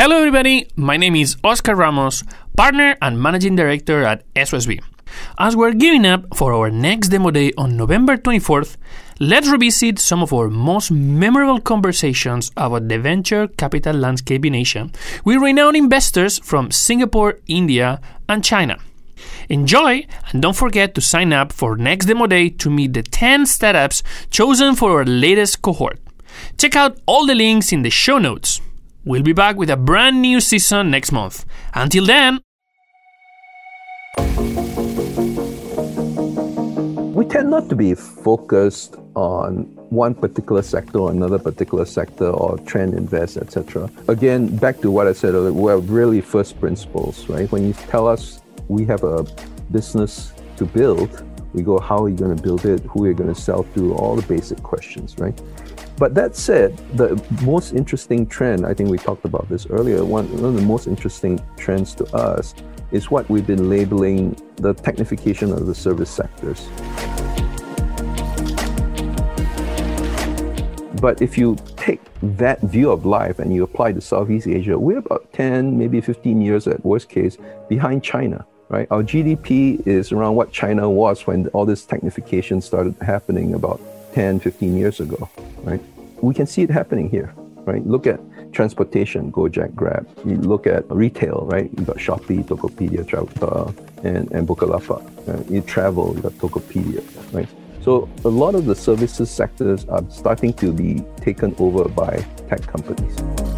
Hello, everybody. My name is Oscar Ramos, partner and managing director at SOSV. As we're gearing up for our next demo day on November 24th, let's revisit some of our most memorable conversations about the venture capital landscape in Asia with renowned investors from Singapore, India, and China. Enjoy, and don't forget to sign up for next demo day to meet the 10 startups chosen for our latest cohort. Check out all the links in the show notes. We'll be back with a brand new season next month. Until then, we tend not to be focused on one particular sector or another particular sector or trend invest, etc. Again, back to what I said earlier, we're really first principles, right? When you tell us we have a business to build, we go, how are you going to build it? Who are you going to sell to? All the basic questions, right? But that said, the most interesting trend, I think we talked about this earlier, one, one of the most interesting trends to us is what we've been labeling the technification of the service sectors. But if you take that view of life and you apply to Southeast Asia, we're about 10, maybe 15 years at worst case behind China, right? Our GDP is around what China was when all this technification started happening about 10, 15 years ago, right? We can see it happening here, right? Look at transportation, Gojek, Grab. You look at retail, right? You got Shopee, Tokopedia, Travel, uh, and, and Bukalapak. Right? You travel, you got Tokopedia, right? So a lot of the services sectors are starting to be taken over by tech companies.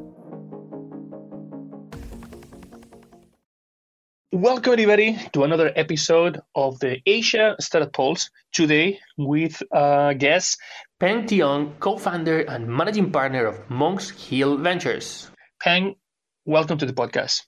Welcome, everybody, to another episode of the Asia Startup Pulse. Today, with uh, guest Peng T. Ong, co founder and managing partner of Monks Hill Ventures. Peng, welcome to the podcast.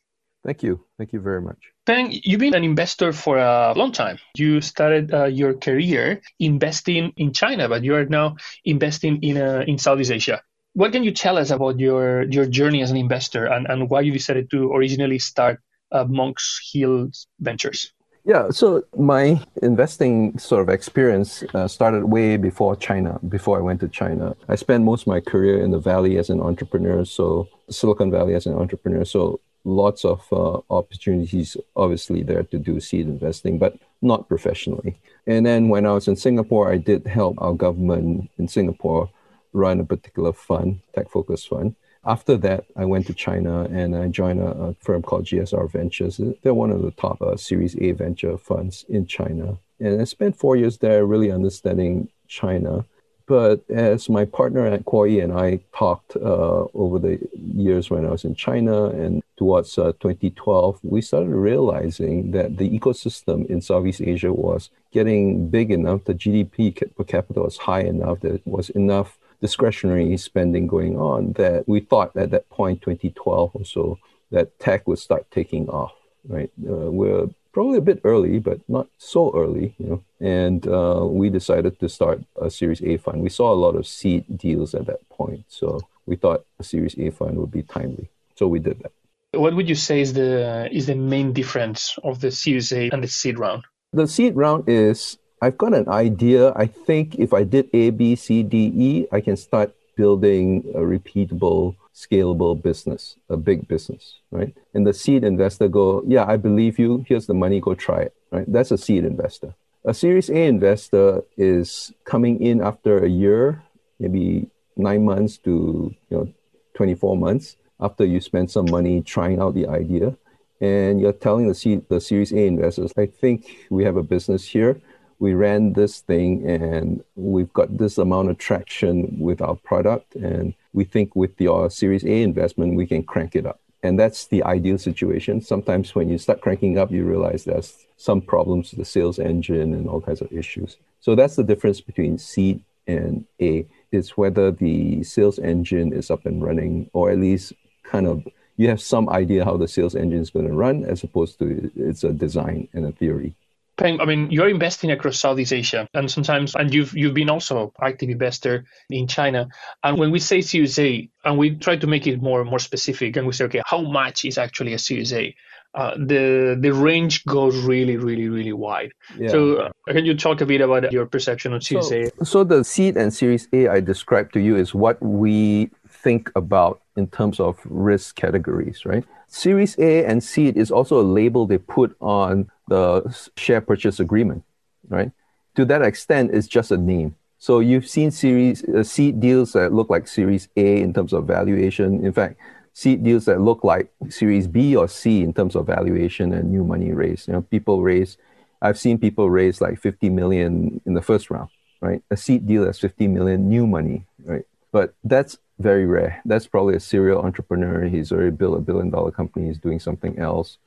Thank you. Thank you very much. Peng, you've been an investor for a long time. You started uh, your career investing in China, but you are now investing in, uh, in Southeast Asia. What can you tell us about your, your journey as an investor and, and why you decided to originally start uh, Monks Hill Ventures? Yeah, so my investing sort of experience uh, started way before China, before I went to China. I spent most of my career in the Valley as an entrepreneur, so Silicon Valley as an entrepreneur. So lots of uh, opportunities, obviously, there to do seed investing, but not professionally. And then when I was in Singapore, I did help our government in Singapore run a particular fund, tech focused fund. After that, I went to China and I joined a, a firm called GSR Ventures. They're one of the top uh, Series A venture funds in China. And I spent four years there really understanding China. But as my partner at and I talked uh, over the years when I was in China and towards uh, 2012, we started realizing that the ecosystem in Southeast Asia was getting big enough, the GDP per capita was high enough, that was enough discretionary spending going on that we thought at that point, 2012 or so, that tech would start taking off, right? Uh, we're probably a bit early, but not so early, you know. And uh, we decided to start a Series A fund. We saw a lot of seed deals at that point, so we thought a Series A fund would be timely. So we did that. What would you say is the is the main difference of the Series A and the seed round? The seed round is I've got an idea. I think if I did A, B, C, D, E, I can start building a repeatable, scalable business, a big business, right? And the seed investor go, yeah, I believe you. Here's the money. Go try it, right? That's a seed investor. A Series A investor is coming in after a year, maybe nine months to you know 24 months after you spend some money trying out the idea, and you're telling the C- the Series A investors, I think we have a business here we ran this thing and we've got this amount of traction with our product. And we think with your Series A investment, we can crank it up. And that's the ideal situation. Sometimes when you start cranking up, you realize there's some problems with the sales engine and all kinds of issues. So that's the difference between seed and A. Is whether the sales engine is up and running, or at least kind of you have some idea how the sales engine is going to run, as opposed to it's a design and a theory. Peng, I mean, you're investing across Southeast Asia, and sometimes, and you've you've been also active investor in China. And when we say Series A, and we try to make it more more specific, and we say, okay, how much is actually a Series A? Uh, the the range goes really, really, really wide. Yeah. So, uh, can you talk a bit about your perception of Series so, A? So, the seed and Series A I described to you is what we think about in terms of risk categories, right? Series A and seed is also a label they put on the share purchase agreement, right? To that extent, it's just a name. So you've seen series uh, seed deals that look like Series A in terms of valuation. In fact, seed deals that look like Series B or C in terms of valuation and new money raised. You know, people raise. I've seen people raise like 50 million in the first round, right? A seed deal that's 50 million new money, right? But that's very rare. That's probably a serial entrepreneur. He's already built a billion dollar company. He's doing something else.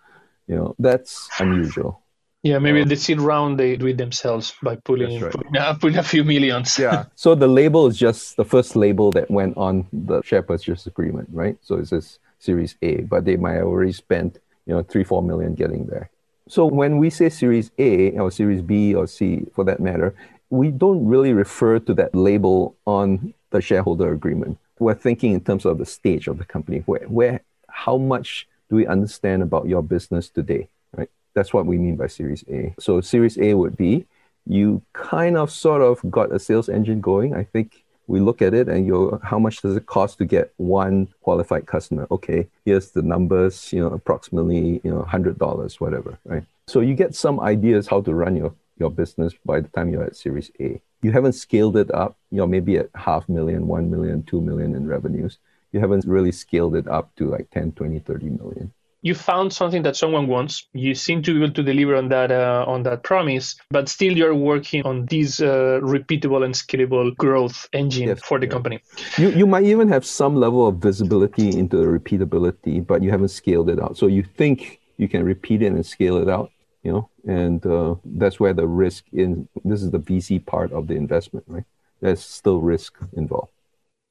You know, that's unusual. Yeah, maybe um, they sit around they do it themselves by pulling, right. pulling, uh, pulling, a few millions. yeah. So the label is just the first label that went on the share purchase agreement, right? So it says Series A, but they might have already spent, you know, three, four million getting there. So when we say Series A or Series B or C for that matter, we don't really refer to that label on the shareholder agreement we're thinking in terms of the stage of the company. Where, where, how much do we understand about your business today? Right. That's what we mean by Series A. So Series A would be you kind of sort of got a sales engine going. I think we look at it and you how much does it cost to get one qualified customer? Okay, here's the numbers, you know, approximately, you know, hundred dollars, whatever, right? So you get some ideas how to run your, your business by the time you're at Series A you haven't scaled it up, you know, maybe at half million, 1 million, 2 million in revenues. You haven't really scaled it up to like 10, 20, 30 million. You found something that someone wants. You seem to be able to deliver on that uh, on that promise, but still you're working on this uh, repeatable and scalable growth engine yes, for the yeah. company. You you might even have some level of visibility into the repeatability, but you haven't scaled it out. So you think you can repeat it and scale it out, you know, and uh, that's where the risk in this is the VC part of the investment, right? There's still risk involved.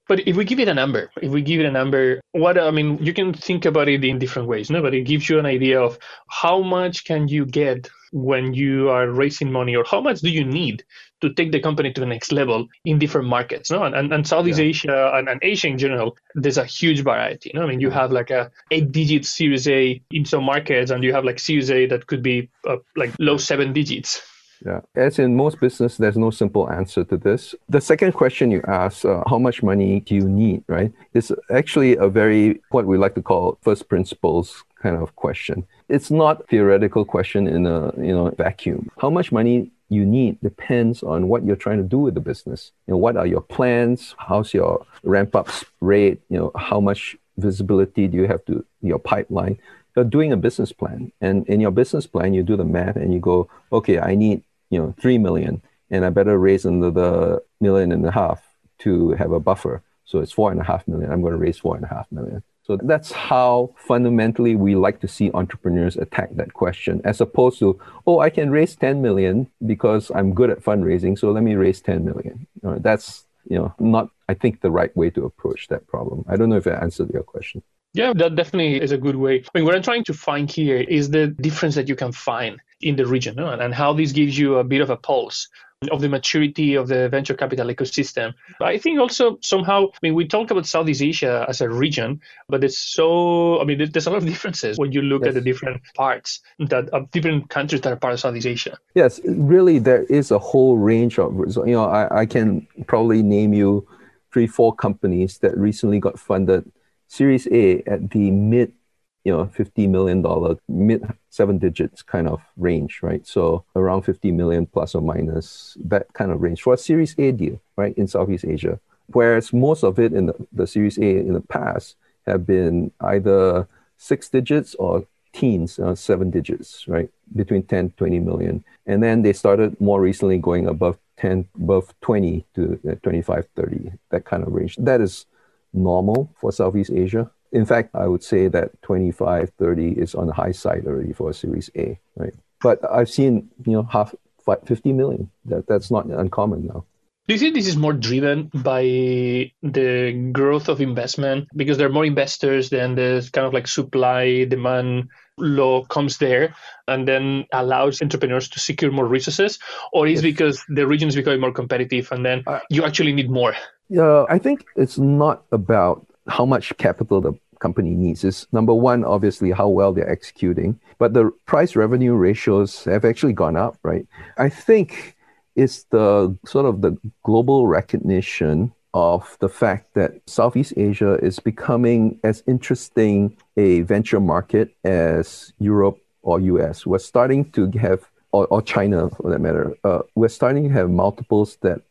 But if we give it a number, if we give it a number, what I mean, you can think about it in different ways, no? But it gives you an idea of how much can you get when you are raising money, or how much do you need to take the company to the next level in different markets, no? And, and, and Southeast yeah. Asia and, and, Asia in general, there's a huge variety. No? I mean, you have like a eight-digit Series A in some markets, and you have like Series A that could be uh, like low seven digits yeah, as in most business, there's no simple answer to this. The second question you ask, uh, how much money do you need, right? Is actually a very what we like to call first principles kind of question. It's not theoretical question in a you know vacuum. How much money you need depends on what you're trying to do with the business. You know, what are your plans? How's your ramp up rate? You know, how much visibility do you have to your pipeline? You're doing a business plan and in your business plan you do the math and you go okay i need you know 3 million and i better raise another million and a half to have a buffer. So it's four and a half million. I'm going to raise four and a half million. So that's how fundamentally we like to see entrepreneurs attack that question as opposed to oh i can raise 10 million because i'm good at fundraising so let me raise 10 million. You know, that's you know not i think the right way to approach that problem. I don't know if i answered your question yeah, that definitely is a good way. I mean, what I'm trying to find here is the difference that you can find in the region no? and how this gives you a bit of a pulse of the maturity of the venture capital ecosystem. I think also somehow, I mean, we talk about Southeast Asia as a region, but it's so, I mean, there's a lot of differences when you look yes. at the different parts that of different countries that are part of Southeast Asia. Yes, really, there is a whole range of, you know, I, I can probably name you three, four companies that recently got funded Series A at the mid, you know, fifty million dollar, mid seven digits kind of range, right? So around fifty million plus or minus that kind of range for a Series A deal, right, in Southeast Asia. Whereas most of it in the, the Series A in the past have been either six digits or teens, uh, seven digits, right? Between 10, 20 million. And then they started more recently going above 10, above 20 to uh, 25, 30, that kind of range. That is normal for Southeast Asia. In fact, I would say that 25, 30 is on the high side already for a Series A, right? But I've seen, you know, half 50 million. That, that's not uncommon now. Do you think this is more driven by the growth of investment? Because there are more investors than the kind of like supply demand law comes there and then allows entrepreneurs to secure more resources? Or is yes. because the region is becoming more competitive and then uh, you actually need more? Yeah i think it's not about how much capital the company needs. Is number one obviously how well they're executing. But the price revenue ratios have actually gone up right? I think it's the sort of the global recognition of the fact that Southeast Asia is becoming as interesting a venture market as Europe or US. We're starting to have, or, or China for that matter, uh, we're starting to have multiples that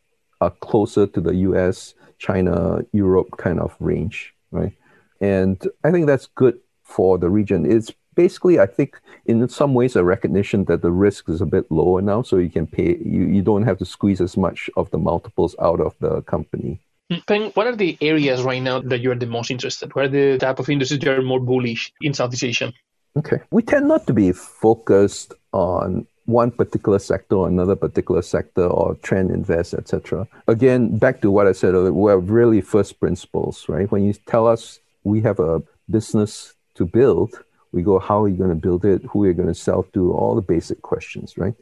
are closer to the US, China, Europe kind of range, right? And I think that's good for the region. It's basically, I think, in some ways, a recognition that the risk is a bit lower now, so you can pay. You, you don't have to squeeze as much of the multiples out of the company. Hmm. Peng, what are the areas right now that you are the most interested? What are the type of industries that are more bullish in Southeast Asia? Okay, we tend not to be focused on one particular sector or another particular sector or trend invest, etc. Again, back to what I said earlier, we're really first principles, right? When you tell us we have a business to build, we go, how are you going to build it? Who are you going to sell to? All the basic questions, right?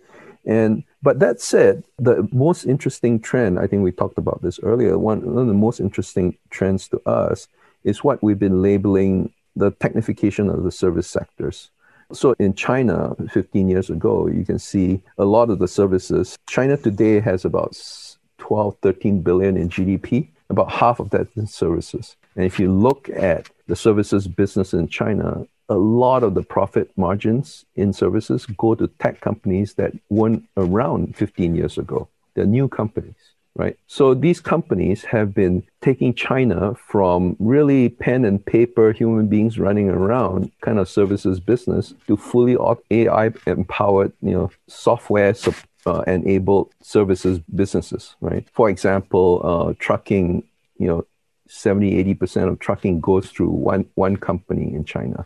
And but that said, the most interesting trend, I think we talked about this earlier. One, one of the most interesting trends to us is what we've been labeling the technification of the service sectors. So in China, 15 years ago, you can see a lot of the services. China today has about 12, 13 billion in GDP. About half of that is services. And if you look at the services business in China, a lot of the profit margins in services go to tech companies that weren't around 15 years ago. They're new companies, right? So these companies have been taking China from really pen and paper, human beings running around kind of services business to fully AI empowered, you know, software uh, enabled services businesses, right? For example, uh, trucking, you know, 70, 80% of trucking goes through one, one company in China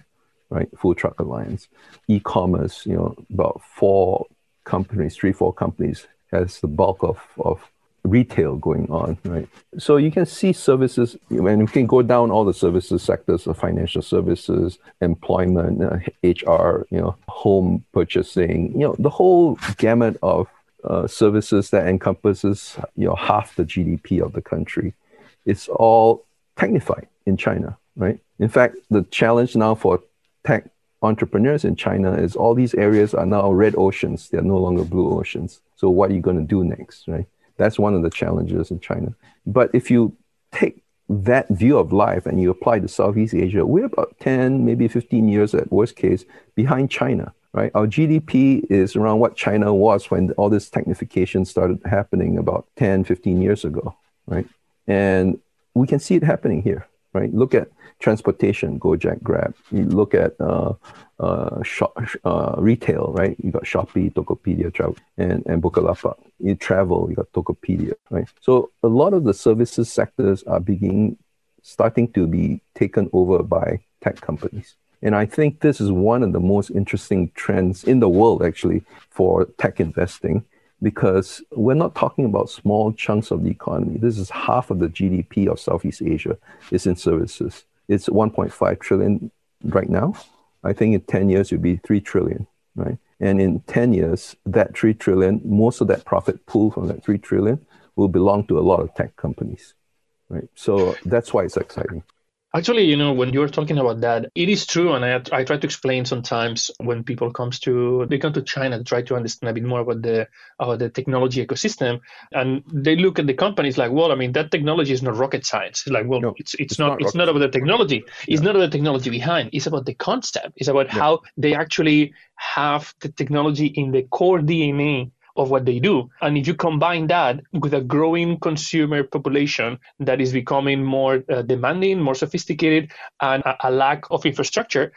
right? Full Truck Alliance. E-commerce, you know, about four companies, three, four companies has the bulk of, of retail going on, right? So you can see services, and you can go down all the services sectors of financial services, employment, uh, HR, you know, home purchasing, you know, the whole gamut of uh, services that encompasses, you know, half the GDP of the country. It's all technified in China, right? In fact, the challenge now for tech entrepreneurs in China is all these areas are now red oceans. They're no longer blue oceans. So what are you going to do next, right? That's one of the challenges in China. But if you take that view of life and you apply to Southeast Asia, we're about 10, maybe 15 years at worst case behind China, right? Our GDP is around what China was when all this technification started happening about 10, 15 years ago, right? And we can see it happening here, right? Look at transportation, Gojek, Grab. You look at uh, uh, shop, uh, retail, right? You got Shopee, Tokopedia, travel, and, and Bukalapak. You travel, you got Tokopedia, right? So a lot of the services sectors are beginning, starting to be taken over by tech companies. And I think this is one of the most interesting trends in the world, actually, for tech investing because we're not talking about small chunks of the economy. This is half of the GDP of Southeast Asia is in services. It's 1.5 trillion right now. I think in 10 years it'll be 3 trillion, right? And in 10 years, that 3 trillion, most of that profit pool from that 3 trillion will belong to a lot of tech companies, right? So that's why it's exciting. Actually, you know, when you were talking about that, it is true, and I, I try to explain sometimes when people comes to they come to China to try to understand a bit more about the about the technology ecosystem, and they look at the companies like, well, I mean, that technology is not rocket science. It's like, well, no, it's, it's, it's not, not it's not about the technology. It's yeah. not about the technology behind. It's about the concept. It's about yeah. how they actually have the technology in the core DNA of what they do. And if you combine that with a growing consumer population that is becoming more uh, demanding, more sophisticated, and a, a lack of infrastructure,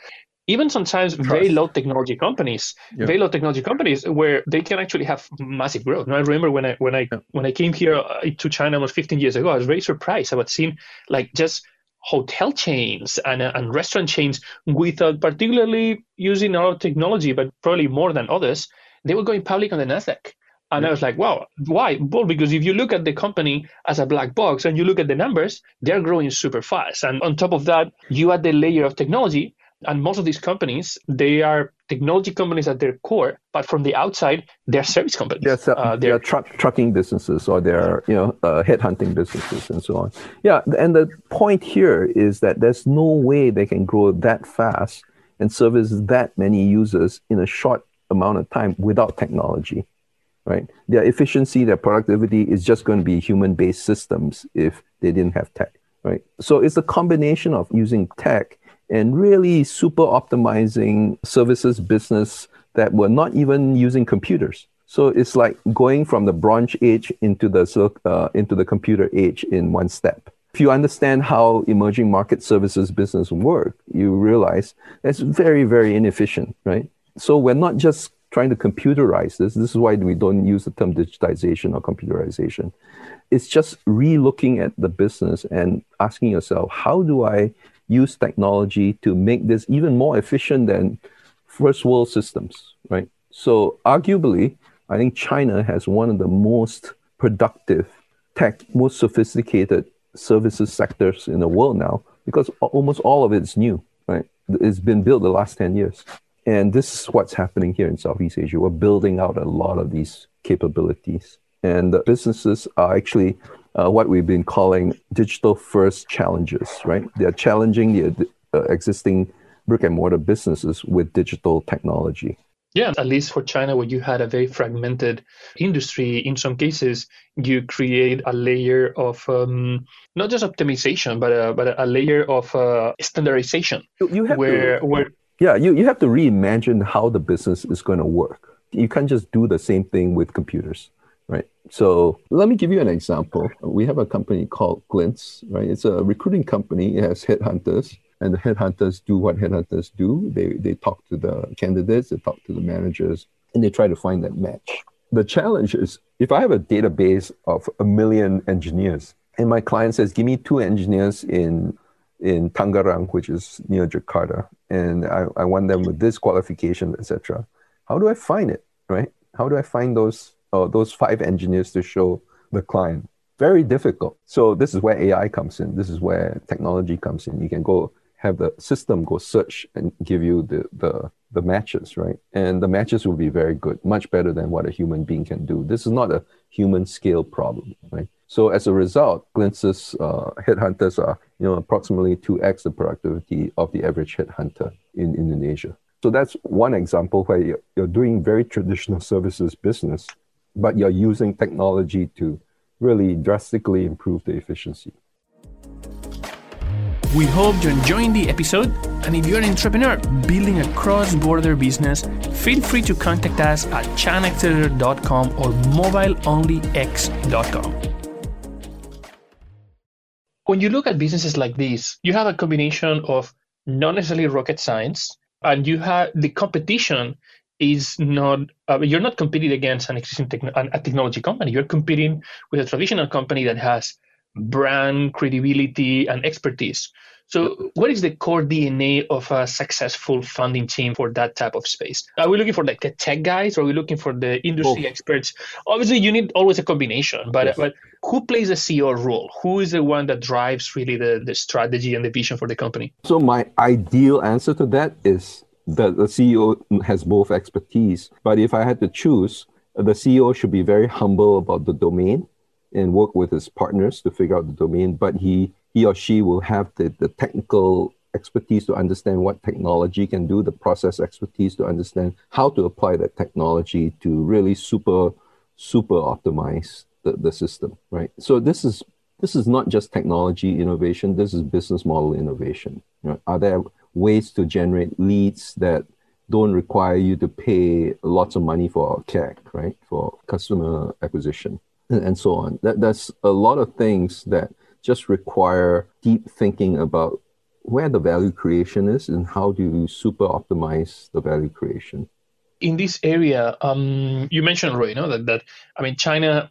even sometimes very low technology companies, yeah. very low technology companies where they can actually have massive growth. Now, I remember when I when I yeah. when I came here uh, to China almost 15 years ago, I was very surprised about seeing like just hotel chains and, uh, and restaurant chains without particularly using a lot of technology, but probably more than others, they were going public on the Nasdaq. And I was like, wow, why? Well, because if you look at the company as a black box and you look at the numbers, they're growing super fast. And on top of that, you add the layer of technology. And most of these companies, they are technology companies at their core, but from the outside, they're service companies. Yes, uh, they're, they're truck, trucking businesses or they're you know uh, headhunting businesses and so on. Yeah, and the point here is that there's no way they can grow that fast and service that many users in a short amount of time without technology right? Their efficiency, their productivity is just going to be human-based systems if they didn't have tech, right? So it's a combination of using tech and really super optimizing services business that were not even using computers. So it's like going from the Bronze Age into the uh, into the computer age in one step. If you understand how emerging market services business work, you realize it's very very inefficient, right? So we're not just trying to computerize this. This is why we don't use the term digitization or computerization. It's just re-looking at the business and asking yourself, how do I use technology to make this even more efficient than first world systems, right? So arguably, I think China has one of the most productive tech, most sophisticated services sectors in the world now because almost all of it is new, right? It's been built the last 10 years. And this is what's happening here in Southeast Asia. We're building out a lot of these capabilities. And the businesses are actually uh, what we've been calling digital first challenges, right? They're challenging the uh, existing brick and mortar businesses with digital technology. Yeah, at least for China, where you had a very fragmented industry, in some cases, you create a layer of um, not just optimization, but a, but a layer of uh, standardization. You, you have where, to, where yeah, you, you have to reimagine how the business is going to work. You can't just do the same thing with computers, right? So let me give you an example. We have a company called Glints, right? It's a recruiting company. It has headhunters, and the headhunters do what headhunters do. They, they talk to the candidates, they talk to the managers, and they try to find that match. The challenge is if I have a database of a million engineers, and my client says, give me two engineers in in Tangerang, which is near Jakarta, and I, I want them with this qualification, etc. How do I find it, right? How do I find those uh, those five engineers to show the client? Very difficult. So this is where AI comes in. This is where technology comes in. You can go have the system go search and give you the the the matches, right? And the matches will be very good, much better than what a human being can do. This is not a human scale problem, right? So as a result, Glints' uh, headhunters are you know approximately 2x the productivity of the average headhunter in Indonesia. So that's one example where you're, you're doing very traditional services business, but you're using technology to really drastically improve the efficiency. We hope you're enjoying the episode. And if you're an entrepreneur building a cross border business, feel free to contact us at chinaccelerator.com or mobileonlyx.com when you look at businesses like this, you have a combination of not necessarily rocket science, and you have the competition is not uh, you're not competing against an existing techn- a technology company. You're competing with a traditional company that has brand credibility and expertise. So, what is the core DNA of a successful funding team for that type of space? Are we looking for like the tech guys, or are we looking for the industry Both. experts? Obviously, you need always a combination, but yes. but who plays the CEO role? Who is the one that drives really the, the strategy and the vision for the company? So, my ideal answer to that is that the CEO has both expertise. But if I had to choose, the CEO should be very humble about the domain and work with his partners to figure out the domain, but he he or she will have the, the technical expertise to understand what technology can do, the process expertise to understand how to apply that technology to really super, super optimize the, the system, right? So this is this is not just technology innovation, this is business model innovation. You know, are there ways to generate leads that don't require you to pay lots of money for CAC, right? For customer acquisition and, so on. That, that's a lot of things that just require deep thinking about where the value creation is and how do you super optimize the value creation. In this area, um, you mentioned Roy, you know, that, that I mean, China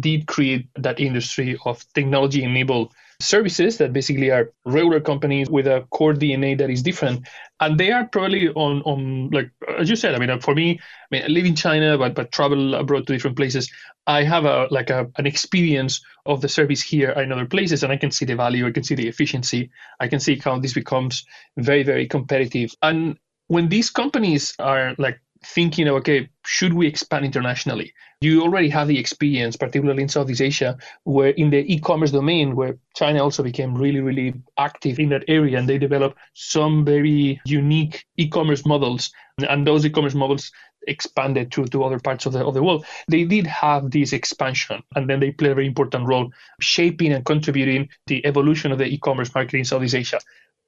did create that industry of technology enabled services that basically are regular companies with a core DNA that is different. And they are probably on, on like, as you said, I mean, for me, I mean, I live in China, but, but travel abroad to different places. I have a like a, an experience of the service here in other places, and I can see the value, I can see the efficiency, I can see how this becomes very, very competitive. And when these companies are like thinking okay should we expand internationally? You already have the experience particularly in southeast asia where in the e-commerce domain where china also became really really active in that area and they developed some very unique e-commerce models and those e-commerce models expanded to, to other parts of the, of the world. They did have this expansion and then they play a very important role shaping and contributing the evolution of the e-commerce market in southeast asia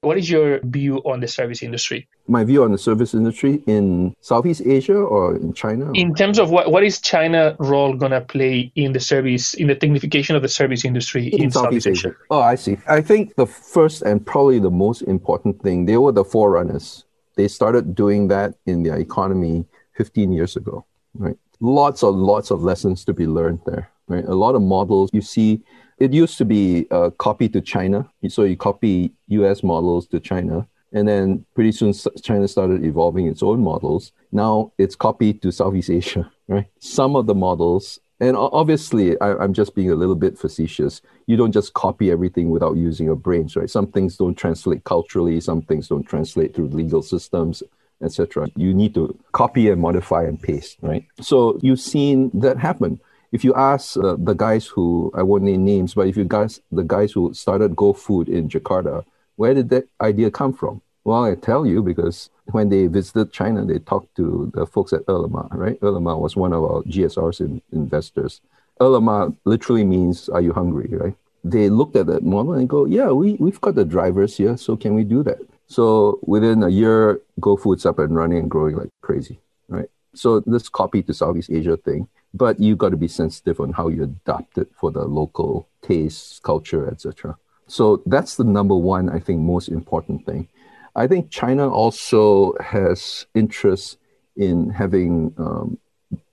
what is your view on the service industry? My view on the service industry in Southeast Asia or in China? In terms of what, what is China role going to play in the service, in the technification of the service industry in, in Southeast, Southeast Asia? Asia? Oh, I see. I think the first and probably the most important thing, they were the forerunners. They started doing that in their economy 15 years ago, right? Lots of lots of lessons to be learned there, right? A lot of models you see it used to be a uh, copy to China. So you copy US models to China. And then pretty soon China started evolving its own models. Now it's copied to Southeast Asia, right? Some of the models, and obviously I, am just being a little bit facetious. You don't just copy everything without using your brains, right? Some things don't translate culturally, some things don't translate through legal systems, etc. You need to copy and modify and paste, right? So you've seen that happen if you ask uh, the guys who I won't name names, but if you guys the guys who started GoFood in Jakarta, where did that idea come from? Well, I tell you because when they visited China, they talked to the folks at Ele.me, right? Ele.me was one of our GSR's in, investors. Ele.me literally means "Are you hungry?" Right? They looked at that model and go, "Yeah, we we've got the drivers here, so can we do that?" So within a year, GoFood's up and running and growing like crazy, right? So this copy to Southeast Asia thing but you got to be sensitive on how you adapt it for the local taste, culture, etc. So that's the number one, I think, most important thing. I think China also has interest in having um,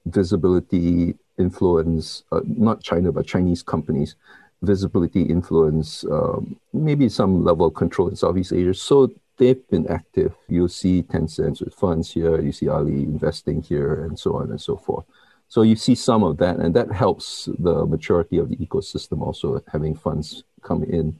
visibility, influence, uh, not China, but Chinese companies, visibility, influence, um, maybe some level of control in Southeast Asia. So they've been active. You see Tencent with funds here, you see Ali investing here, and so on and so forth. So you see some of that, and that helps the maturity of the ecosystem also having funds come in.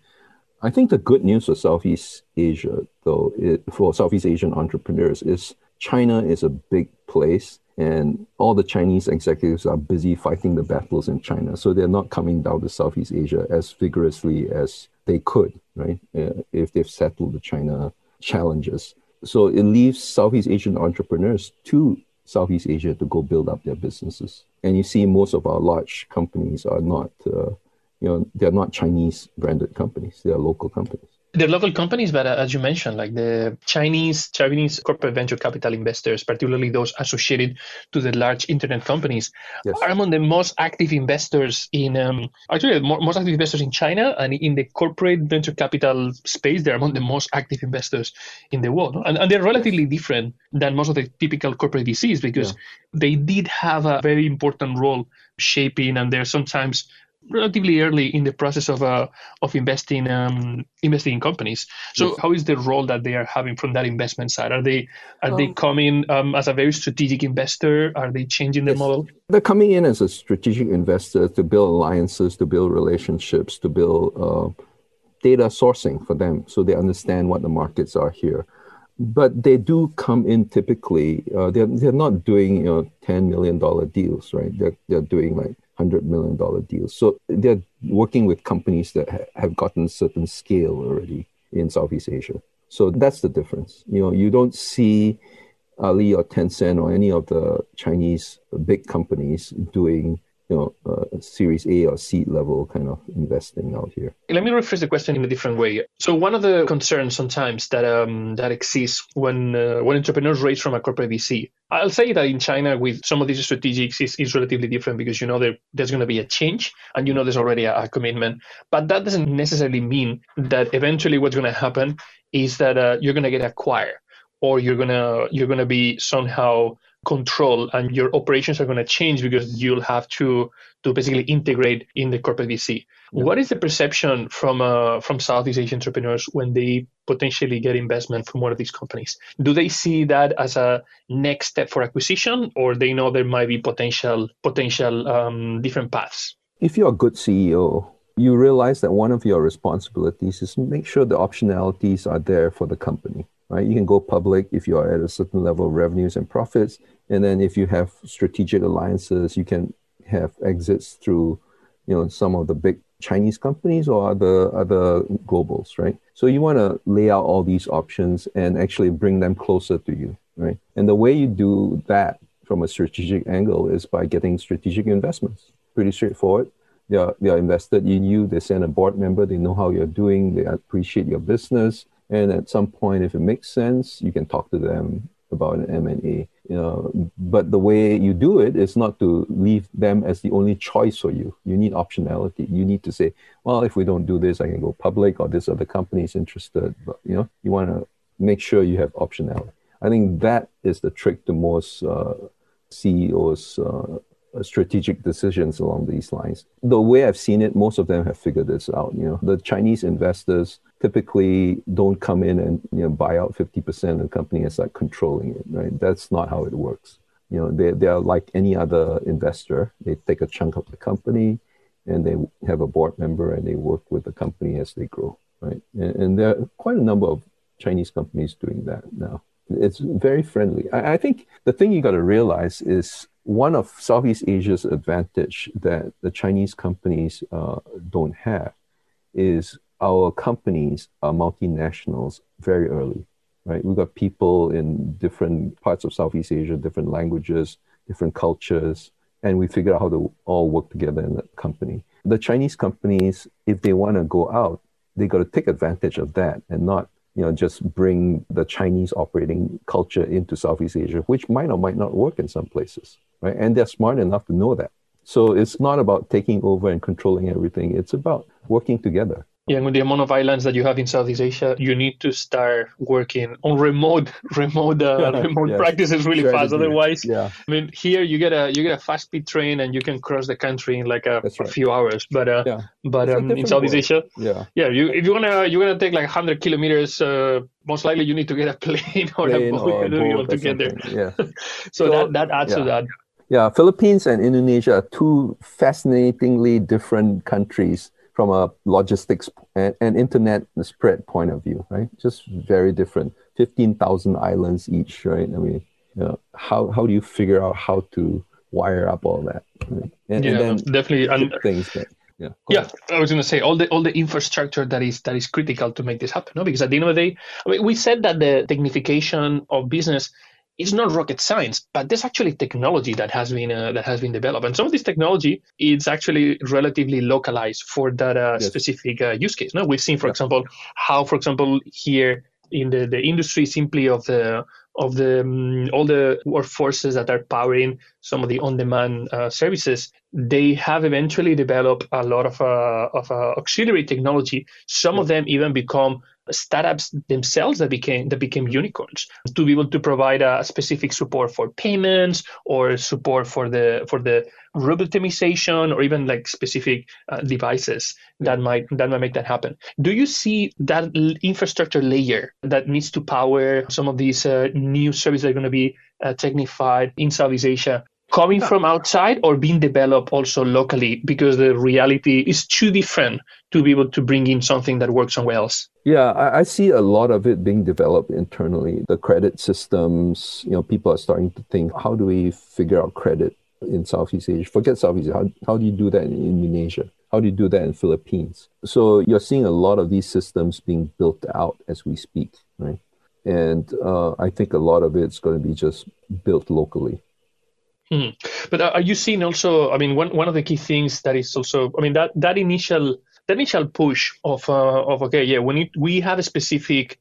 I think the good news for Southeast Asia, though, it, for Southeast Asian entrepreneurs, is China is a big place, and all the Chinese executives are busy fighting the battles in China. So they're not coming down to Southeast Asia as vigorously as they could, right? Uh, if they've settled the China challenges. So it leaves Southeast Asian entrepreneurs to Southeast Asia to go build up their businesses. And you see, most of our large companies are not, uh, you know, they're not Chinese branded companies; they are local companies. They're local companies, but uh, as you mentioned, like the Chinese Chinese corporate venture capital investors, particularly those associated to the large internet companies, yes. are among the most active investors in um, actually most active investors in China and in the corporate venture capital space. They're among the most active investors in the world, and, and they're relatively different than most of the typical corporate VCs because yeah. they did have a very important role shaping, and they're sometimes relatively early in the process of uh, of investing um, investing in companies. So, yes. how is the role that they are having from that investment side? Are they are um, they coming um, as a very strategic investor? Are they changing their model? They're coming in as a strategic investor to build alliances, to build relationships, to build uh, data sourcing for them, so they understand what the markets are here. But they do come in typically. Uh, they're they're not doing you know ten million dollar deals, right? They're they're doing like hundred million dollar deals. So they're working with companies that ha- have gotten certain scale already in Southeast Asia. So that's the difference. You know, you don't see Ali or Tencent or any of the Chinese big companies doing you know, uh, Series A or seed level kind of investing out here. Let me rephrase the question in a different way. So one of the concerns sometimes that um, that exists when uh, when entrepreneurs raise from a corporate VC, I'll say that in China with some of these strategics is, is relatively different because you know there, there's going to be a change and you know there's already a, a commitment, but that doesn't necessarily mean that eventually what's going to happen is that uh, you're going to get acquired or you're gonna you're gonna be somehow control and your operations are going to change because you'll have to to basically integrate in the corporate VC. Yeah. What is the perception from uh, from Southeast Asian entrepreneurs when they potentially get investment from one of these companies? Do they see that as a next step for acquisition, or they know there might be potential potential um, different paths? If you're a good CEO, you realize that one of your responsibilities is make sure the optionalities are there for the company right? You can go public if you are at a certain level of revenues and profits. And then if you have strategic alliances, you can have exits through, you know, some of the big Chinese companies or other other globals, right? So you want to lay out all these options and actually bring them closer to you, right? And the way you do that from a strategic angle is by getting strategic investments. Pretty straightforward. They are, they are invested in you. They send a board member. They know how you're doing. They appreciate your business. And at some point, if it makes sense, you can talk to them about an M&A. You know, but the way you do it is not to leave them as the only choice for you. You need optionality. You need to say, well, if we don't do this, I can go public or this other company is interested. But, you know, you want to make sure you have optionality. I think that is the trick to most uh, CEOs uh, Uh, strategic decisions along these lines. The way I've seen it, most of them have figured this out. You know, the Chinese investors typically don't come in and you know buy out 50% of the company and start controlling it, right? That's not how it works. You know, they, they are like any other investor. They take a chunk of the company and they have a board member and they work with the company as they grow, right? And, and there are quite a number of Chinese companies doing that now. It's very friendly. I, I think the thing you got to realize is one of Southeast Asia's advantage that the Chinese companies uh, don't have is our companies are multinationals very early, right? We've got people in different parts of Southeast Asia, different languages, different cultures, and we figure out how to all work together in a company. The Chinese companies, if they want to go out, they got to take advantage of that and not you know, just bring the Chinese operating culture into Southeast Asia, which might or might not work in some places, right? And they're smart enough to know that. So it's not about taking over and controlling everything. It's about working together. Yeah, with the amount of islands that you have in Southeast Asia, you need to start working on remote remote uh, remote practices really Strategy. fast. Otherwise, yeah. I mean, here you get a you get a fast speed train and you can cross the country in like a, right. a few hours. But uh, yeah. but um, in Southeast Asia, yeah, yeah, you if you wanna you're gonna take like 100 kilometers. Uh, most likely you need to get a plane or plane a boat, or a boat to get there. Yeah. so, so, that that adds yeah. to that. Yeah, Philippines and Indonesia are two fascinatingly different countries from a logistics and, and internet spread point of view, right? Just very different. 15,000 islands each, right? I mean, you know, how, how do you figure out how to wire up all that? Right? And, yeah, and definitely. And, things that, yeah, yeah. I was going to say all the all the infrastructure that is that is critical to make this happen. No, because at the end of the day, I mean, we said that the technification of business it's not rocket science, but there's actually technology that has been uh, that has been developed, and some of this technology is actually relatively localized for that uh, yes. specific uh, use case. No, we've seen, for yeah. example, how, for example, here in the, the industry simply of the of the um, all the workforces that are powering some of the on-demand uh, services, they have eventually developed a lot of uh, of uh, auxiliary technology. Some yeah. of them even become startups themselves that became that became unicorns to be able to provide a specific support for payments or support for the for the route optimization or even like specific uh, devices that might that might make that happen. Do you see that infrastructure layer that needs to power some of these uh, new services that are going to be uh, technified in Southeast Asia coming from outside or being developed also locally? Because the reality is too different to be able to bring in something that works somewhere else. Yeah I, I, see a lot of it being developed internally. The credit systems you know people are starting to think how do we figure out credit in southeast asia? Forget southeast asia how, how do you do that in indonesia? How do you do that in philippines? So you're seeing a lot of these systems being built out as we speak right? And uh, i think a lot of it's going to be just built locally Hmm. But are you seeing also? I mean, one one of the key things that is also, I mean, that that initial that initial push of uh, of okay, yeah, we need we have a specific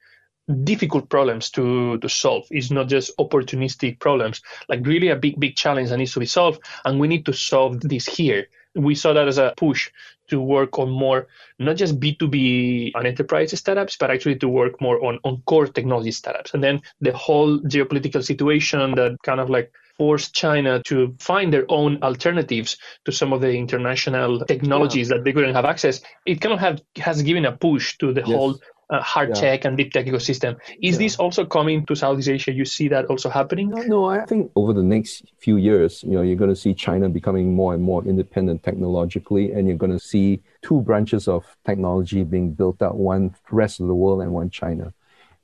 difficult problems to to solve. It's not just opportunistic problems, like really a big big challenge that needs to be solved, and we need to solve this here. We saw that as a push to work on more not just B2B and enterprise startups, but actually to work more on, on core technology startups. And then the whole geopolitical situation that kind of like force China to find their own alternatives to some of the international technologies yeah. that they couldn't have access, it kind of have, has given a push to the yes. whole uh, hard yeah. tech and deep tech ecosystem. Is yeah. this also coming to Southeast Asia? You see that also happening? No, no, I think over the next few years, you know, you're going to see China becoming more and more independent technologically, and you're going to see two branches of technology being built out: one rest of the world and one China.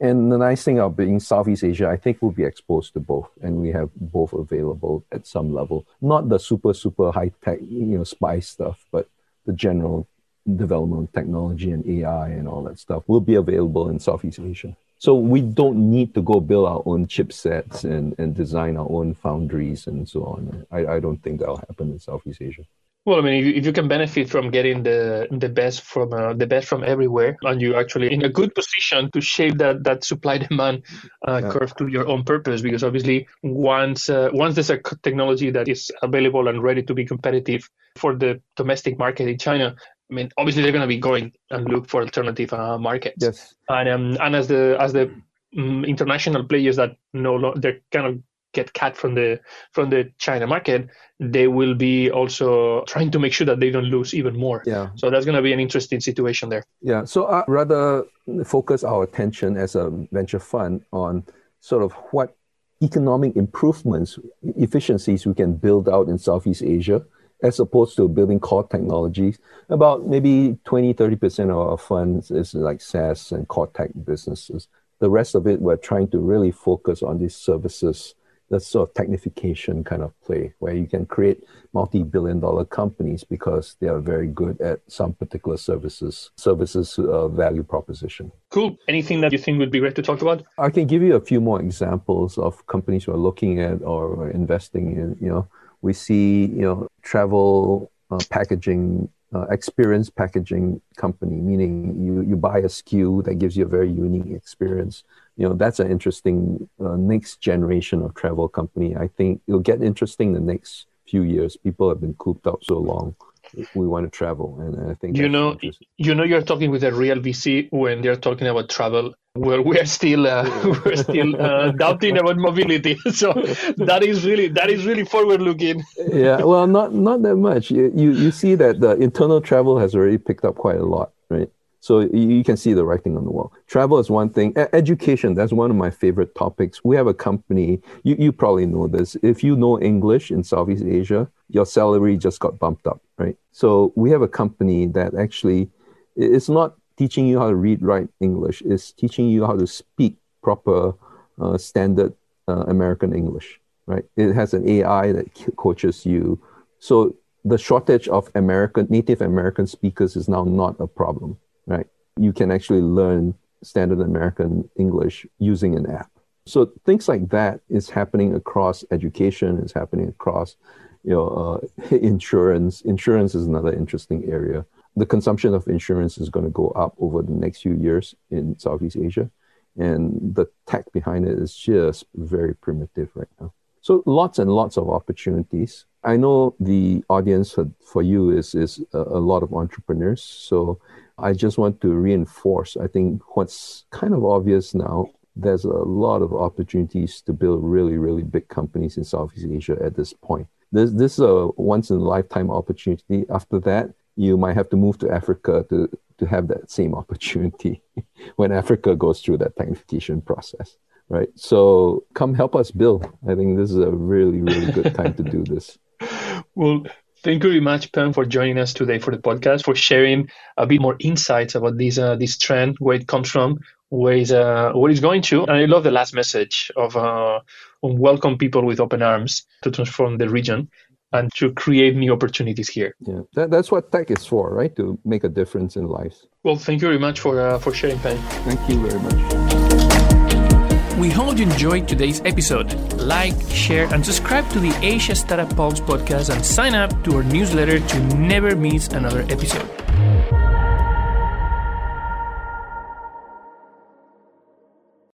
And the nice thing about being Southeast Asia, I think we'll be exposed to both, and we have both available at some level. Not the super super high tech, you know, spy stuff, but the general development of technology and AI and all that stuff will be available in Southeast Asia. So we don't need to go build our own chipsets and, and design our own foundries and so on. I, I don't think that'll happen in Southeast Asia. Well, I mean, if you can benefit from getting the the best from uh, the best from everywhere, and you're actually in a good position to shape that that supply demand uh, yeah. curve to your own purpose, because obviously once uh, once there's a technology that is available and ready to be competitive for the domestic market in China, I mean, obviously they're going to be going and look for alternative uh, markets. Yes. And um, and as the as the um, international players that no they're kind of get cut from the from the China market, they will be also trying to make sure that they don't lose even more. Yeah. So that's going to be an interesting situation there. Yeah. So I rather focus our attention as a venture fund on sort of what economic improvements, efficiencies we can build out in Southeast Asia as opposed to building core technologies. About maybe 20, 30% of our funds is like SaaS and core tech businesses. The rest of it, we're trying to really focus on these services, that sort of technification kind of play, where you can create multi-billion dollar companies because they are very good at some particular services, services uh, value proposition. Cool. Anything that you think would be great to talk about? I can give you a few more examples of companies we're looking at or investing in, you know, we see you know travel uh, packaging uh, experience packaging company meaning you you buy a SKU that gives you a very unique experience you know that's an interesting uh, next generation of travel company. I think it'll get interesting the next few years. People have been cooped up so long. We want to travel and i think you know you know you're talking with a real vc when they're talking about travel well we're still uh, we're still uh, doubting about mobility. So that is really that is really forward looking yeah well not not that much. You, you you see that the internal travel has already picked up quite a lot right so you can see the writing on the wall. Travel is one thing. education, that's one of my favorite topics. We have a company, you, you probably know this. If you know English in Southeast Asia, your salary just got bumped up, right? So we have a company that actually it's not teaching you how to read, write English. It's teaching you how to speak proper uh, standard uh, American English, right? It has an AI that coaches you. So the shortage of American native American speakers is now not a problem right? You can actually learn standard American English using an app. So things like that is happening across education, is happening across, you know, uh, insurance. Insurance is another interesting area. The consumption of insurance is going to go up over the next few years in Southeast Asia, and the tech behind it is just very primitive right now. So lots and lots of opportunities. I know the audience for, you is is a lot of entrepreneurs. So I just want to reinforce, I think what's kind of obvious now, there's a lot of opportunities to build really, really big companies in Southeast Asia at this point. This, this is a once in a lifetime opportunity. After that, you might have to move to Africa to, to have that same opportunity when Africa goes through that technification process, right? So come help us build. I think this is a really, really good time to do this. Well, Thank you very much, Peng, for joining us today for the podcast, for sharing a bit more insights about this uh, this trend, where it comes from, where it's, uh, where it's going to. And I love the last message of uh, welcome people with open arms to transform the region and to create new opportunities here. Yeah, that, that's what tech is for, right? To make a difference in lives. Well, thank you very much for uh, for sharing, Peng. Thank you very much. We hope you enjoyed today's episode. Like, share, and subscribe to the Asia Startup Pulse podcast and sign up to our newsletter to never miss another episode.